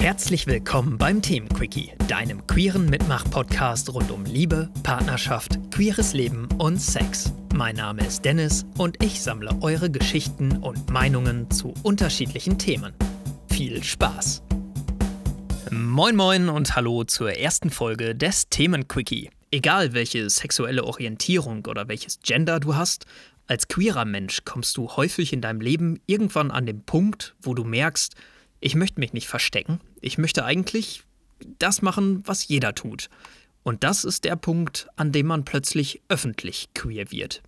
Herzlich willkommen beim Themenquickie, deinem queeren Mitmach-Podcast rund um Liebe, Partnerschaft, queeres Leben und Sex. Mein Name ist Dennis und ich sammle eure Geschichten und Meinungen zu unterschiedlichen Themen. Viel Spaß! Moin moin und hallo zur ersten Folge des Themenquickie. Egal welche sexuelle Orientierung oder welches Gender du hast, als queerer Mensch kommst du häufig in deinem Leben irgendwann an den Punkt, wo du merkst, ich möchte mich nicht verstecken. Ich möchte eigentlich das machen, was jeder tut. Und das ist der Punkt, an dem man plötzlich öffentlich queer wird.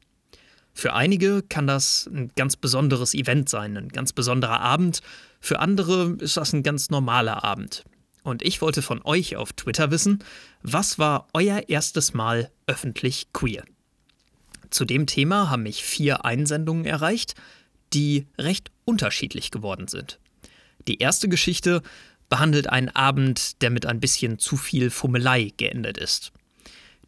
Für einige kann das ein ganz besonderes Event sein, ein ganz besonderer Abend. Für andere ist das ein ganz normaler Abend. Und ich wollte von euch auf Twitter wissen, was war euer erstes Mal öffentlich queer? Zu dem Thema haben mich vier Einsendungen erreicht, die recht unterschiedlich geworden sind. Die erste Geschichte behandelt einen Abend, der mit ein bisschen zu viel Fummelei geendet ist.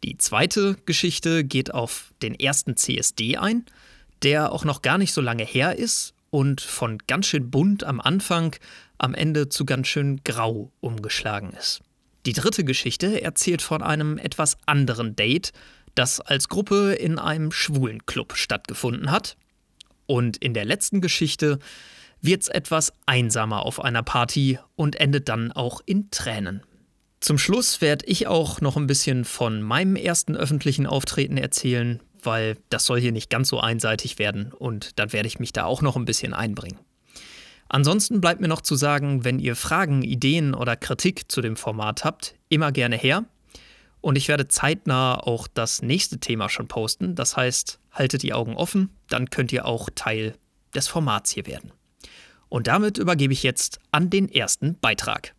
Die zweite Geschichte geht auf den ersten CSD ein, der auch noch gar nicht so lange her ist und von ganz schön bunt am Anfang am Ende zu ganz schön grau umgeschlagen ist. Die dritte Geschichte erzählt von einem etwas anderen Date, das als Gruppe in einem schwulen Club stattgefunden hat. Und in der letzten Geschichte wird's etwas einsamer auf einer Party und endet dann auch in Tränen. Zum Schluss werde ich auch noch ein bisschen von meinem ersten öffentlichen Auftreten erzählen, weil das soll hier nicht ganz so einseitig werden und dann werde ich mich da auch noch ein bisschen einbringen. Ansonsten bleibt mir noch zu sagen, wenn ihr Fragen, Ideen oder Kritik zu dem Format habt, immer gerne her. Und ich werde zeitnah auch das nächste Thema schon posten. Das heißt, haltet die Augen offen, dann könnt ihr auch Teil des Formats hier werden. Und damit übergebe ich jetzt an den ersten Beitrag.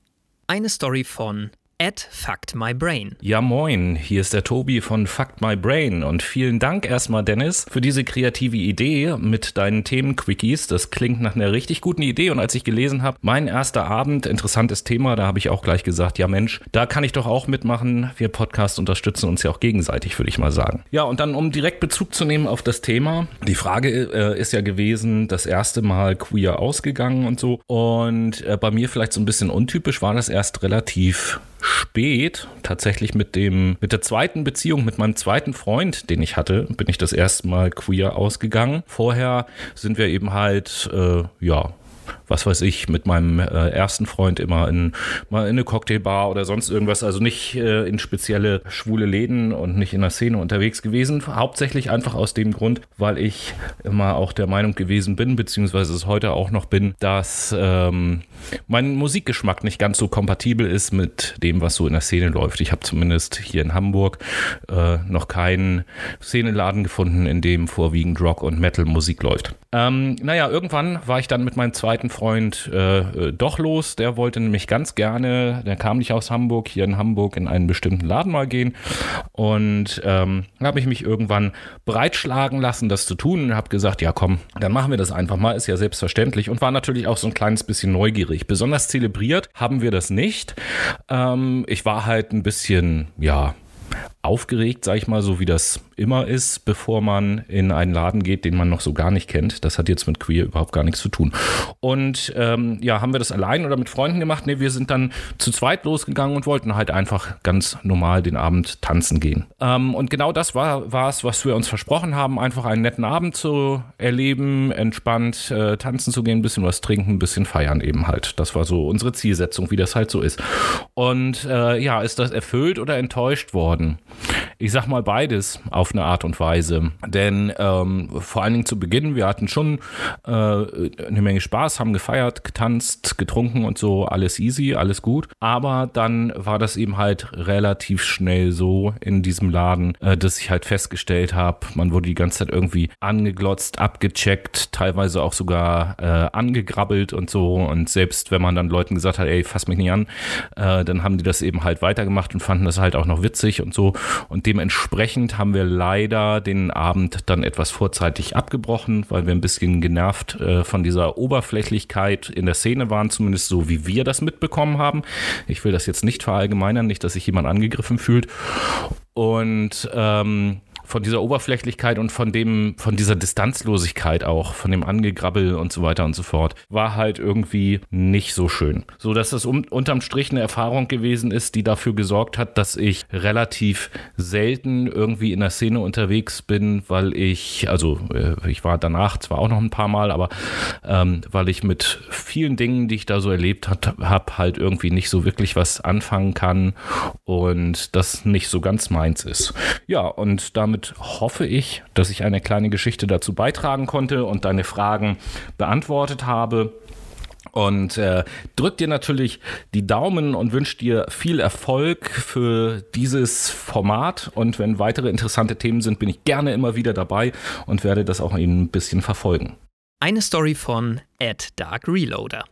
Eine Story von at Fact My Brain. Ja, moin, hier ist der Tobi von Fact My Brain und vielen Dank erstmal, Dennis, für diese kreative Idee mit deinen Themen-Quickies. Das klingt nach einer richtig guten Idee und als ich gelesen habe, mein erster Abend, interessantes Thema, da habe ich auch gleich gesagt, ja Mensch, da kann ich doch auch mitmachen. Wir Podcast unterstützen uns ja auch gegenseitig, würde ich mal sagen. Ja, und dann, um direkt Bezug zu nehmen auf das Thema, die Frage äh, ist ja gewesen, das erste Mal queer ausgegangen und so. Und äh, bei mir vielleicht so ein bisschen untypisch war das erst relativ spät, tatsächlich mit dem, mit der zweiten Beziehung, mit meinem zweiten Freund, den ich hatte, bin ich das erste Mal queer ausgegangen. Vorher sind wir eben halt, äh, ja, was weiß ich, mit meinem äh, ersten Freund immer in, mal in eine Cocktailbar oder sonst irgendwas, also nicht äh, in spezielle schwule Läden und nicht in der Szene unterwegs gewesen. Hauptsächlich einfach aus dem Grund, weil ich immer auch der Meinung gewesen bin, beziehungsweise es heute auch noch bin, dass ähm, mein Musikgeschmack nicht ganz so kompatibel ist mit dem, was so in der Szene läuft. Ich habe zumindest hier in Hamburg äh, noch keinen Szeneladen gefunden, in dem vorwiegend Rock und Metal Musik läuft. Ähm, naja, irgendwann war ich dann mit meinem zweiten Freund äh, äh, doch los. Der wollte nämlich ganz gerne, der kam nicht aus Hamburg, hier in Hamburg in einen bestimmten Laden mal gehen. Und ähm, habe ich mich irgendwann breitschlagen lassen, das zu tun und habe gesagt, ja komm, dann machen wir das einfach mal, ist ja selbstverständlich. Und war natürlich auch so ein kleines bisschen neugierig. Besonders zelebriert haben wir das nicht. Ähm, ich war halt ein bisschen, ja, aufgeregt, sag ich mal, so wie das immer ist, bevor man in einen Laden geht, den man noch so gar nicht kennt. Das hat jetzt mit Queer überhaupt gar nichts zu tun. Und ähm, ja, haben wir das allein oder mit Freunden gemacht? Ne, wir sind dann zu zweit losgegangen und wollten halt einfach ganz normal den Abend tanzen gehen. Ähm, und genau das war es, was wir uns versprochen haben, einfach einen netten Abend zu erleben, entspannt äh, tanzen zu gehen, ein bisschen was trinken, ein bisschen feiern eben halt. Das war so unsere Zielsetzung, wie das halt so ist. Und äh, ja, ist das erfüllt oder enttäuscht worden? Ich sag mal beides auf eine Art und Weise. Denn ähm, vor allen Dingen zu Beginn, wir hatten schon äh, eine Menge Spaß, haben gefeiert, getanzt, getrunken und so, alles easy, alles gut. Aber dann war das eben halt relativ schnell so in diesem Laden, äh, dass ich halt festgestellt habe, man wurde die ganze Zeit irgendwie angeglotzt, abgecheckt, teilweise auch sogar äh, angegrabbelt und so. Und selbst wenn man dann Leuten gesagt hat, ey, fass mich nicht an, äh, dann haben die das eben halt weitergemacht und fanden das halt auch noch witzig und so. Und dementsprechend haben wir leider den Abend dann etwas vorzeitig abgebrochen, weil wir ein bisschen genervt äh, von dieser Oberflächlichkeit in der Szene waren, zumindest so wie wir das mitbekommen haben. Ich will das jetzt nicht verallgemeinern, nicht, dass sich jemand angegriffen fühlt. Und ähm, von dieser Oberflächlichkeit und von dem, von dieser Distanzlosigkeit auch, von dem Angegrabbel und so weiter und so fort, war halt irgendwie nicht so schön. So dass das um, unterm Strich eine Erfahrung gewesen ist, die dafür gesorgt hat, dass ich relativ selten irgendwie in der Szene unterwegs bin, weil ich, also äh, ich war danach zwar auch noch ein paar Mal, aber ähm, weil ich mit vielen Dingen, die ich da so erlebt habe, halt irgendwie nicht so wirklich was anfangen kann und das nicht so ganz meins ist. Ja, und damit hoffe ich, dass ich eine kleine Geschichte dazu beitragen konnte und deine Fragen beantwortet habe. Und äh, drück dir natürlich die Daumen und wünsche dir viel Erfolg für dieses Format. Und wenn weitere interessante Themen sind, bin ich gerne immer wieder dabei und werde das auch ein bisschen verfolgen. Eine Story von Ed Dark Reloader.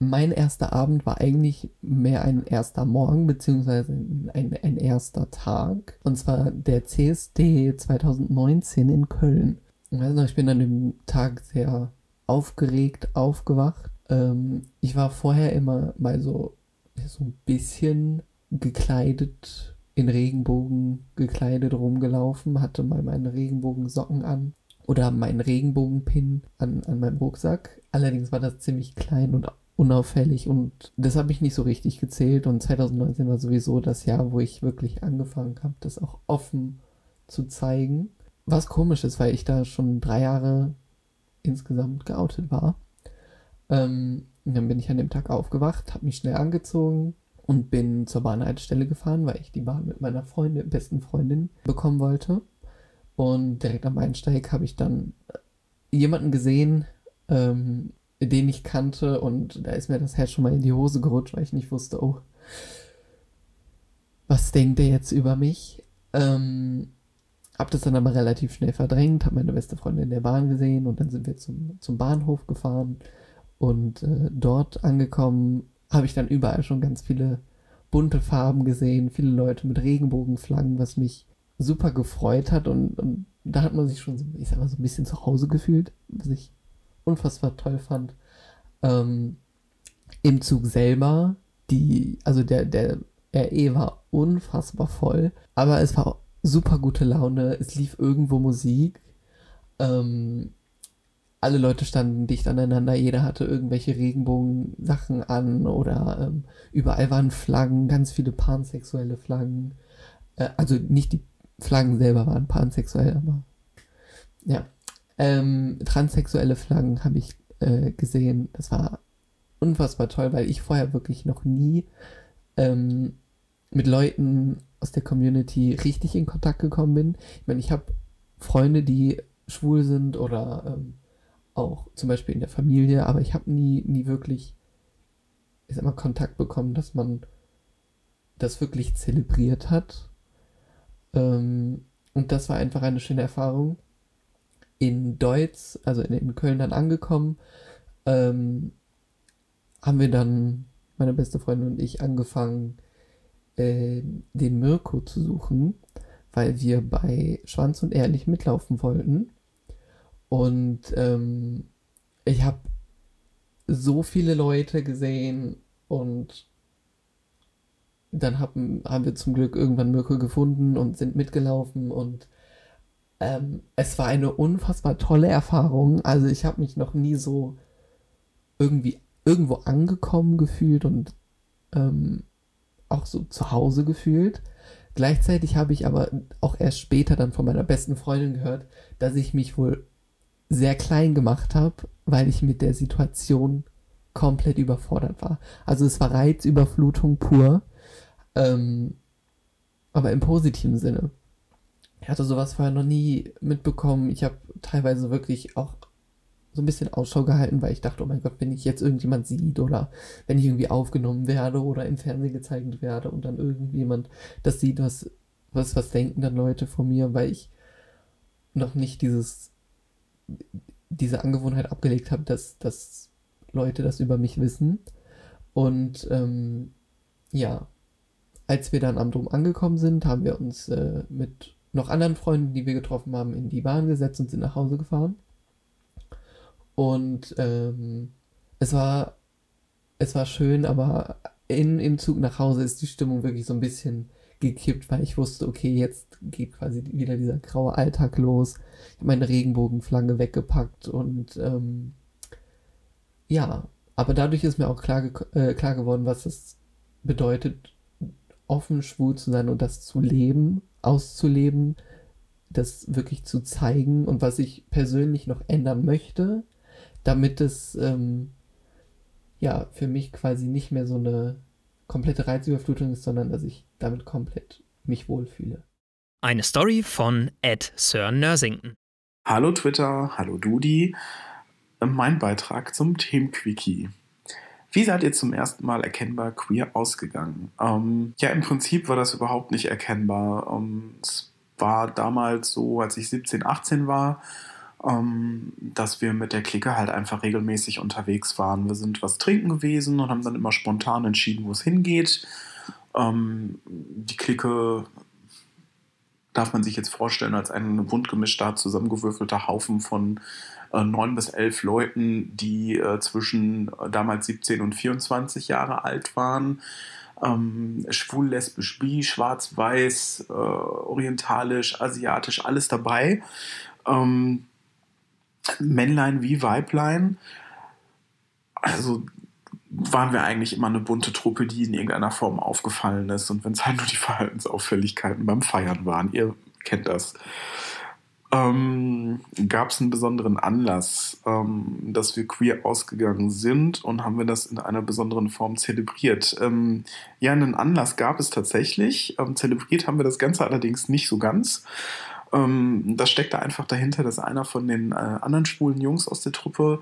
Mein erster Abend war eigentlich mehr ein erster Morgen, beziehungsweise ein, ein erster Tag. Und zwar der CSD 2019 in Köln. Noch, ich bin an dem Tag sehr aufgeregt aufgewacht. Ähm, ich war vorher immer mal so, so ein bisschen gekleidet, in Regenbogen gekleidet rumgelaufen, hatte mal meine Regenbogensocken an oder meinen Regenbogenpin an, an meinem Rucksack. Allerdings war das ziemlich klein und unauffällig und das habe ich nicht so richtig gezählt und 2019 war sowieso das Jahr, wo ich wirklich angefangen habe, das auch offen zu zeigen. Was komisch ist, weil ich da schon drei Jahre insgesamt geoutet war. Ähm, dann bin ich an dem Tag aufgewacht, habe mich schnell angezogen und bin zur Bahnhaltestelle gefahren, weil ich die Bahn mit meiner Freundin, besten Freundin bekommen wollte. Und direkt am Einsteig habe ich dann jemanden gesehen, ähm, den ich kannte und da ist mir das Herz schon mal in die Hose gerutscht, weil ich nicht wusste, oh, was denkt er jetzt über mich? Ähm, hab das dann aber relativ schnell verdrängt, habe meine beste Freundin in der Bahn gesehen und dann sind wir zum, zum Bahnhof gefahren und äh, dort angekommen habe ich dann überall schon ganz viele bunte Farben gesehen, viele Leute mit Regenbogenflaggen, was mich super gefreut hat und, und da hat man sich schon, ich sag mal, so ein bisschen zu Hause gefühlt, was ich unfassbar toll fand. Ähm, Im Zug selber, die, also der, der RE war unfassbar voll, aber es war super gute Laune, es lief irgendwo Musik. Ähm, alle Leute standen dicht aneinander, jeder hatte irgendwelche Regenbogen-Sachen an oder ähm, überall waren Flaggen, ganz viele pansexuelle Flaggen. Äh, also nicht die Flaggen selber waren pansexuell, aber ja. Ähm, transsexuelle Flaggen habe ich äh, gesehen. Das war unfassbar toll, weil ich vorher wirklich noch nie ähm, mit Leuten aus der Community richtig in Kontakt gekommen bin. Ich meine, ich habe Freunde, die schwul sind oder ähm, auch zum Beispiel in der Familie, aber ich habe nie, nie wirklich, ich sag Kontakt bekommen, dass man das wirklich zelebriert hat. Ähm, und das war einfach eine schöne Erfahrung in Deutz, also in, in Köln dann angekommen, ähm, haben wir dann, meine beste Freundin und ich, angefangen, äh, den Mirko zu suchen, weil wir bei Schwanz und Ehrlich mitlaufen wollten. Und ähm, ich habe so viele Leute gesehen und dann haben, haben wir zum Glück irgendwann Mirko gefunden und sind mitgelaufen und ähm, es war eine unfassbar tolle Erfahrung. Also ich habe mich noch nie so irgendwie irgendwo angekommen gefühlt und ähm, auch so zu Hause gefühlt. Gleichzeitig habe ich aber auch erst später dann von meiner besten Freundin gehört, dass ich mich wohl sehr klein gemacht habe, weil ich mit der Situation komplett überfordert war. Also es war Reizüberflutung pur, ähm, aber im positiven Sinne. Ich hatte sowas vorher noch nie mitbekommen. Ich habe teilweise wirklich auch so ein bisschen Ausschau gehalten, weil ich dachte, oh mein Gott, wenn ich jetzt irgendjemand sieht oder wenn ich irgendwie aufgenommen werde oder im Fernsehen gezeigt werde und dann irgendjemand das sieht, was, was, was denken dann Leute von mir, weil ich noch nicht dieses, diese Angewohnheit abgelegt habe, dass, dass Leute das über mich wissen. Und ähm, ja, als wir dann am Dom angekommen sind, haben wir uns äh, mit noch anderen Freunden, die wir getroffen haben, in die Bahn gesetzt und sind nach Hause gefahren. Und ähm, es war es war schön, aber in, im Zug nach Hause ist die Stimmung wirklich so ein bisschen gekippt, weil ich wusste, okay, jetzt geht quasi wieder dieser graue Alltag los. Ich habe meine Regenbogenflagge weggepackt und ähm, ja, aber dadurch ist mir auch klar, äh, klar geworden, was es bedeutet, offen schwul zu sein und das zu leben, auszuleben, das wirklich zu zeigen und was ich persönlich noch ändern möchte, damit es ähm, ja für mich quasi nicht mehr so eine komplette Reizüberflutung ist, sondern dass ich damit komplett mich wohlfühle. Eine Story von Ed Sir Nursington. Hallo Twitter, hallo Dudi. Mein Beitrag zum Themenquickie. Wie seid ihr zum ersten Mal erkennbar queer ausgegangen? Ähm, ja, im Prinzip war das überhaupt nicht erkennbar. Ähm, es war damals so, als ich 17, 18 war, ähm, dass wir mit der Clique halt einfach regelmäßig unterwegs waren. Wir sind was trinken gewesen und haben dann immer spontan entschieden, wo es hingeht. Ähm, die Clique darf man sich jetzt vorstellen als ein bunt gemischter, zusammengewürfelter Haufen von neun bis elf Leuten, die äh, zwischen äh, damals 17 und 24 Jahre alt waren. Ähm, schwul, lesbisch, bi, schwarz, weiß, äh, orientalisch, asiatisch, alles dabei. Ähm, Männlein wie Weiblein. Also waren wir eigentlich immer eine bunte Truppe, die in irgendeiner Form aufgefallen ist. Und wenn es halt nur die Verhaltensauffälligkeiten beim Feiern waren, ihr kennt das ähm, gab es einen besonderen Anlass, ähm, dass wir queer ausgegangen sind und haben wir das in einer besonderen Form zelebriert. Ähm, ja, einen Anlass gab es tatsächlich. Ähm, zelebriert haben wir das Ganze allerdings nicht so ganz. Ähm, das steckte einfach dahinter, dass einer von den äh, anderen schwulen Jungs aus der Truppe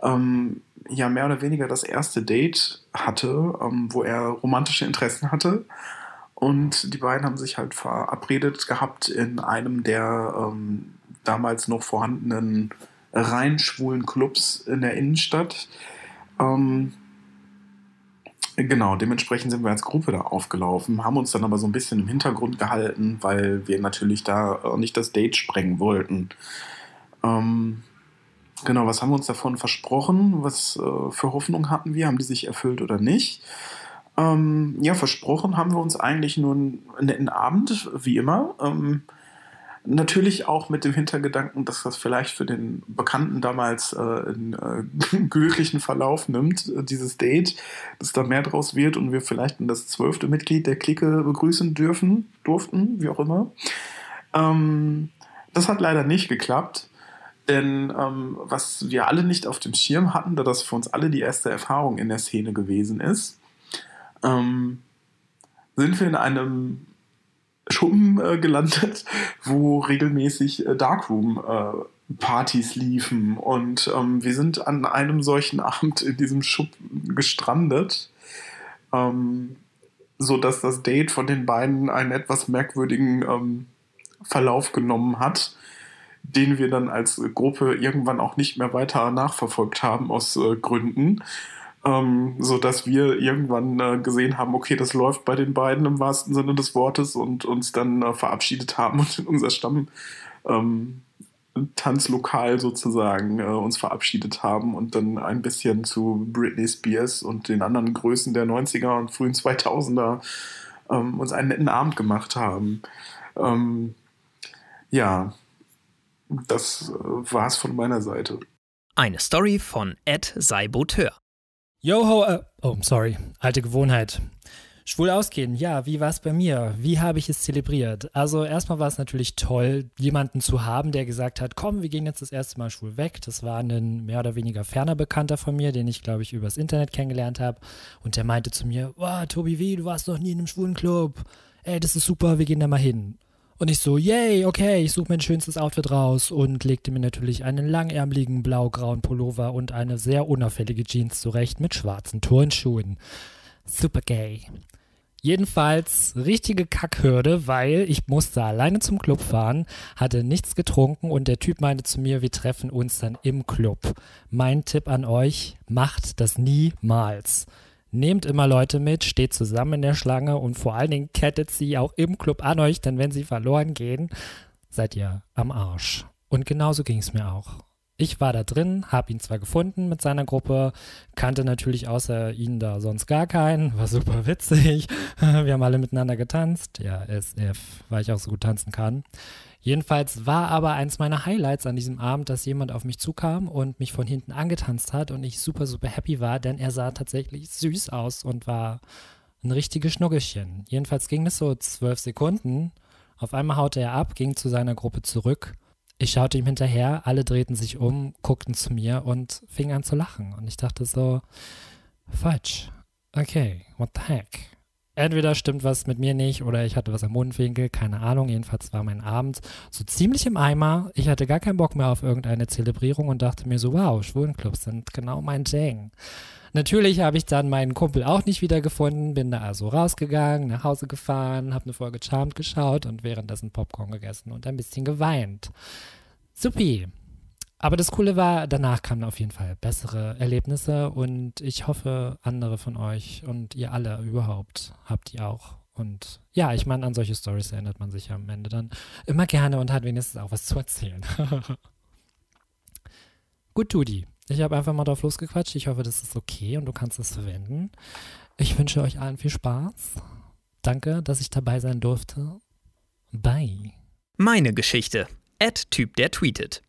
ähm, ja mehr oder weniger das erste Date hatte, wo er romantische Interessen hatte. Und die beiden haben sich halt verabredet gehabt in einem der ähm, damals noch vorhandenen rein schwulen Clubs in der Innenstadt. Ähm, genau, dementsprechend sind wir als Gruppe da aufgelaufen, haben uns dann aber so ein bisschen im Hintergrund gehalten, weil wir natürlich da nicht das Date sprengen wollten. Ähm, genau, was haben wir uns davon versprochen? Was äh, für Hoffnung hatten wir? Haben die sich erfüllt oder nicht? Ähm, ja, versprochen haben wir uns eigentlich nur einen netten Abend, wie immer. Ähm, natürlich auch mit dem Hintergedanken, dass das vielleicht für den Bekannten damals äh, einen äh, glücklichen Verlauf nimmt, äh, dieses Date, dass da mehr draus wird und wir vielleicht das zwölfte Mitglied der Clique begrüßen dürfen, durften, wie auch immer. Ähm, das hat leider nicht geklappt. Denn ähm, was wir alle nicht auf dem Schirm hatten, da das für uns alle die erste Erfahrung in der Szene gewesen ist, ähm, sind wir in einem Schuppen äh, gelandet, wo regelmäßig äh, Darkroom-Partys äh, liefen. Und ähm, wir sind an einem solchen Abend in diesem Schuppen gestrandet, ähm, sodass das Date von den beiden einen etwas merkwürdigen ähm, Verlauf genommen hat, den wir dann als Gruppe irgendwann auch nicht mehr weiter nachverfolgt haben aus äh, Gründen ähm, so dass wir irgendwann äh, gesehen haben, okay, das läuft bei den beiden im wahrsten Sinne des Wortes und uns dann äh, verabschiedet haben und in unser Stamm ähm, Tanzlokal sozusagen äh, uns verabschiedet haben und dann ein bisschen zu Britney Spears und den anderen Größen der 90er und frühen 2000er ähm, uns einen netten Abend gemacht haben. Ähm, ja, das äh, war's von meiner Seite. Eine Story von Ed Seiboteur. Yo, äh, oh, sorry, alte Gewohnheit. Schwul ausgehen, ja, wie war es bei mir? Wie habe ich es zelebriert? Also erstmal war es natürlich toll, jemanden zu haben, der gesagt hat, komm, wir gehen jetzt das erste Mal schwul weg. Das war ein mehr oder weniger ferner Bekannter von mir, den ich, glaube ich, übers Internet kennengelernt habe. Und der meinte zu mir, wow, Tobi, wie, du warst noch nie in einem schwulen Club. Ey, das ist super, wir gehen da mal hin. Und ich so, yay, okay, ich suche mein schönstes Outfit raus und legte mir natürlich einen langärmeligen blau-grauen Pullover und eine sehr unauffällige Jeans zurecht mit schwarzen Turnschuhen. Super gay. Jedenfalls richtige Kackhürde, weil ich musste alleine zum Club fahren, hatte nichts getrunken und der Typ meinte zu mir, wir treffen uns dann im Club. Mein Tipp an euch, macht das niemals. Nehmt immer Leute mit, steht zusammen in der Schlange und vor allen Dingen kettet sie auch im Club an euch, denn wenn sie verloren gehen, seid ihr am Arsch. Und genauso ging es mir auch. Ich war da drin, habe ihn zwar gefunden mit seiner Gruppe, kannte natürlich außer ihn da sonst gar keinen, war super witzig. Wir haben alle miteinander getanzt. Ja, SF, weil ich auch so gut tanzen kann. Jedenfalls war aber eins meiner Highlights an diesem Abend, dass jemand auf mich zukam und mich von hinten angetanzt hat und ich super, super happy war, denn er sah tatsächlich süß aus und war ein richtiges Schnuggelchen. Jedenfalls ging es so zwölf Sekunden. Auf einmal haute er ab, ging zu seiner Gruppe zurück ich schaute ihm hinterher, alle drehten sich um, guckten zu mir und fingen an zu lachen. Und ich dachte so, falsch. Okay, what the heck? Entweder stimmt was mit mir nicht oder ich hatte was am Mundwinkel, keine Ahnung. Jedenfalls war mein Abend so ziemlich im Eimer. Ich hatte gar keinen Bock mehr auf irgendeine Zelebrierung und dachte mir so, wow, Schwulenclubs sind genau mein Ding. Natürlich habe ich dann meinen Kumpel auch nicht wiedergefunden, bin da also rausgegangen, nach Hause gefahren, habe eine Folge Charmed geschaut und währenddessen Popcorn gegessen und ein bisschen geweint. Supi. Aber das Coole war, danach kamen auf jeden Fall bessere Erlebnisse und ich hoffe, andere von euch und ihr alle überhaupt habt die auch. Und ja, ich meine, an solche Stories erinnert man sich am Ende dann immer gerne und hat wenigstens auch was zu erzählen. Gut, Tudi. Ich habe einfach mal drauf losgequatscht. Ich hoffe, das ist okay und du kannst es verwenden. Ich wünsche euch allen viel Spaß. Danke, dass ich dabei sein durfte. Bye. Meine Geschichte. Ad Typ, der tweetet.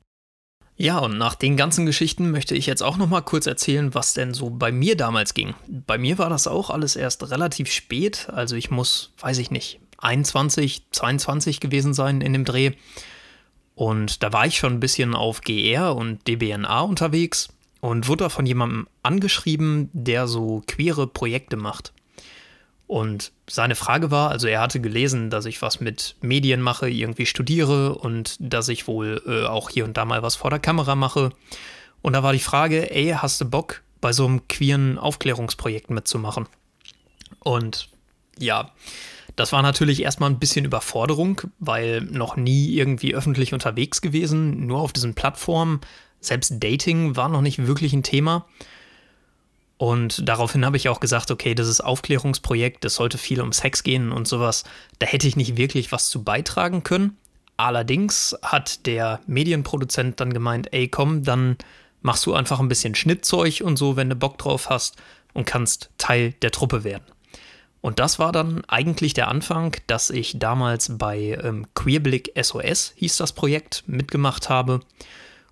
Ja, und nach den ganzen Geschichten möchte ich jetzt auch noch mal kurz erzählen, was denn so bei mir damals ging. Bei mir war das auch alles erst relativ spät, also ich muss, weiß ich nicht, 21, 22 gewesen sein in dem Dreh. Und da war ich schon ein bisschen auf GR und DBNA unterwegs und wurde da von jemandem angeschrieben, der so queere Projekte macht. Und seine Frage war, also er hatte gelesen, dass ich was mit Medien mache, irgendwie studiere und dass ich wohl äh, auch hier und da mal was vor der Kamera mache. Und da war die Frage, ey, hast du Bock, bei so einem queeren Aufklärungsprojekt mitzumachen? Und ja, das war natürlich erstmal ein bisschen Überforderung, weil noch nie irgendwie öffentlich unterwegs gewesen, nur auf diesen Plattformen. Selbst Dating war noch nicht wirklich ein Thema. Und daraufhin habe ich auch gesagt, okay, das ist Aufklärungsprojekt, das sollte viel um Sex gehen und sowas. Da hätte ich nicht wirklich was zu beitragen können. Allerdings hat der Medienproduzent dann gemeint, ey, komm, dann machst du einfach ein bisschen Schnittzeug und so, wenn du Bock drauf hast und kannst Teil der Truppe werden. Und das war dann eigentlich der Anfang, dass ich damals bei ähm, Queerblick SOS, hieß das Projekt, mitgemacht habe,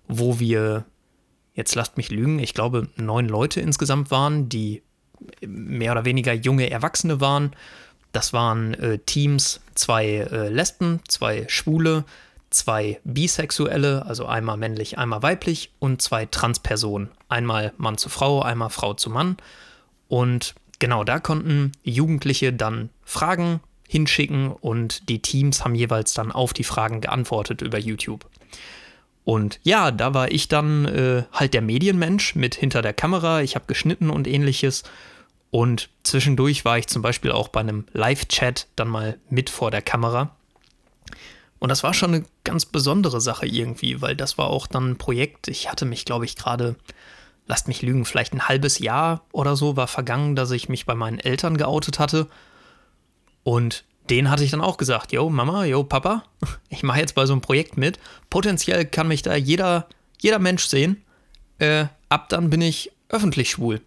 wo wir, jetzt lasst mich lügen, ich glaube neun Leute insgesamt waren, die mehr oder weniger junge Erwachsene waren. Das waren äh, Teams, zwei äh, Lesben, zwei Schwule, zwei Bisexuelle, also einmal männlich, einmal weiblich und zwei Transpersonen. Einmal Mann zu Frau, einmal Frau zu Mann. Und Genau, da konnten Jugendliche dann Fragen hinschicken und die Teams haben jeweils dann auf die Fragen geantwortet über YouTube. Und ja, da war ich dann äh, halt der Medienmensch mit hinter der Kamera. Ich habe geschnitten und ähnliches. Und zwischendurch war ich zum Beispiel auch bei einem Live-Chat dann mal mit vor der Kamera. Und das war schon eine ganz besondere Sache irgendwie, weil das war auch dann ein Projekt. Ich hatte mich, glaube ich, gerade lasst mich lügen, vielleicht ein halbes Jahr oder so war vergangen, dass ich mich bei meinen Eltern geoutet hatte. Und denen hatte ich dann auch gesagt, yo Mama, yo Papa, ich mache jetzt bei so einem Projekt mit. Potenziell kann mich da jeder, jeder Mensch sehen. Äh, ab dann bin ich öffentlich schwul.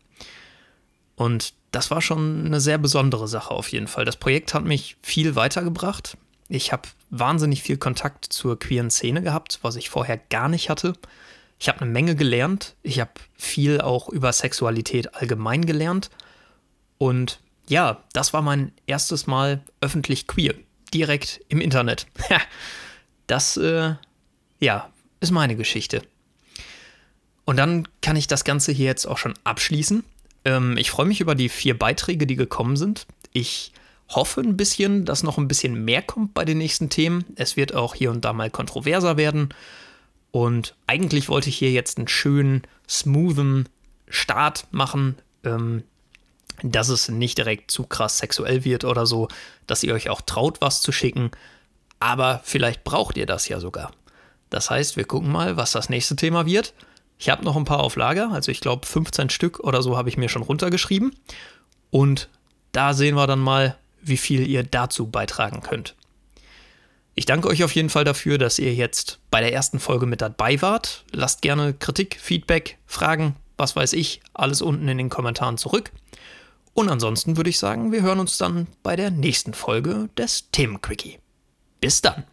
Und das war schon eine sehr besondere Sache auf jeden Fall. Das Projekt hat mich viel weitergebracht. Ich habe wahnsinnig viel Kontakt zur queeren Szene gehabt, was ich vorher gar nicht hatte. Ich habe eine Menge gelernt. Ich habe viel auch über Sexualität allgemein gelernt. Und ja, das war mein erstes Mal öffentlich queer. Direkt im Internet. das, äh, ja, ist meine Geschichte. Und dann kann ich das Ganze hier jetzt auch schon abschließen. Ähm, ich freue mich über die vier Beiträge, die gekommen sind. Ich hoffe ein bisschen, dass noch ein bisschen mehr kommt bei den nächsten Themen. Es wird auch hier und da mal kontroverser werden. Und eigentlich wollte ich hier jetzt einen schönen, smoothen Start machen, ähm, dass es nicht direkt zu krass sexuell wird oder so, dass ihr euch auch traut, was zu schicken. Aber vielleicht braucht ihr das ja sogar. Das heißt, wir gucken mal, was das nächste Thema wird. Ich habe noch ein paar auf Lager, also ich glaube 15 Stück oder so habe ich mir schon runtergeschrieben. Und da sehen wir dann mal, wie viel ihr dazu beitragen könnt. Ich danke euch auf jeden Fall dafür, dass ihr jetzt bei der ersten Folge mit dabei wart. Lasst gerne Kritik, Feedback, Fragen, was weiß ich, alles unten in den Kommentaren zurück. Und ansonsten würde ich sagen, wir hören uns dann bei der nächsten Folge des Themenquickie. Bis dann.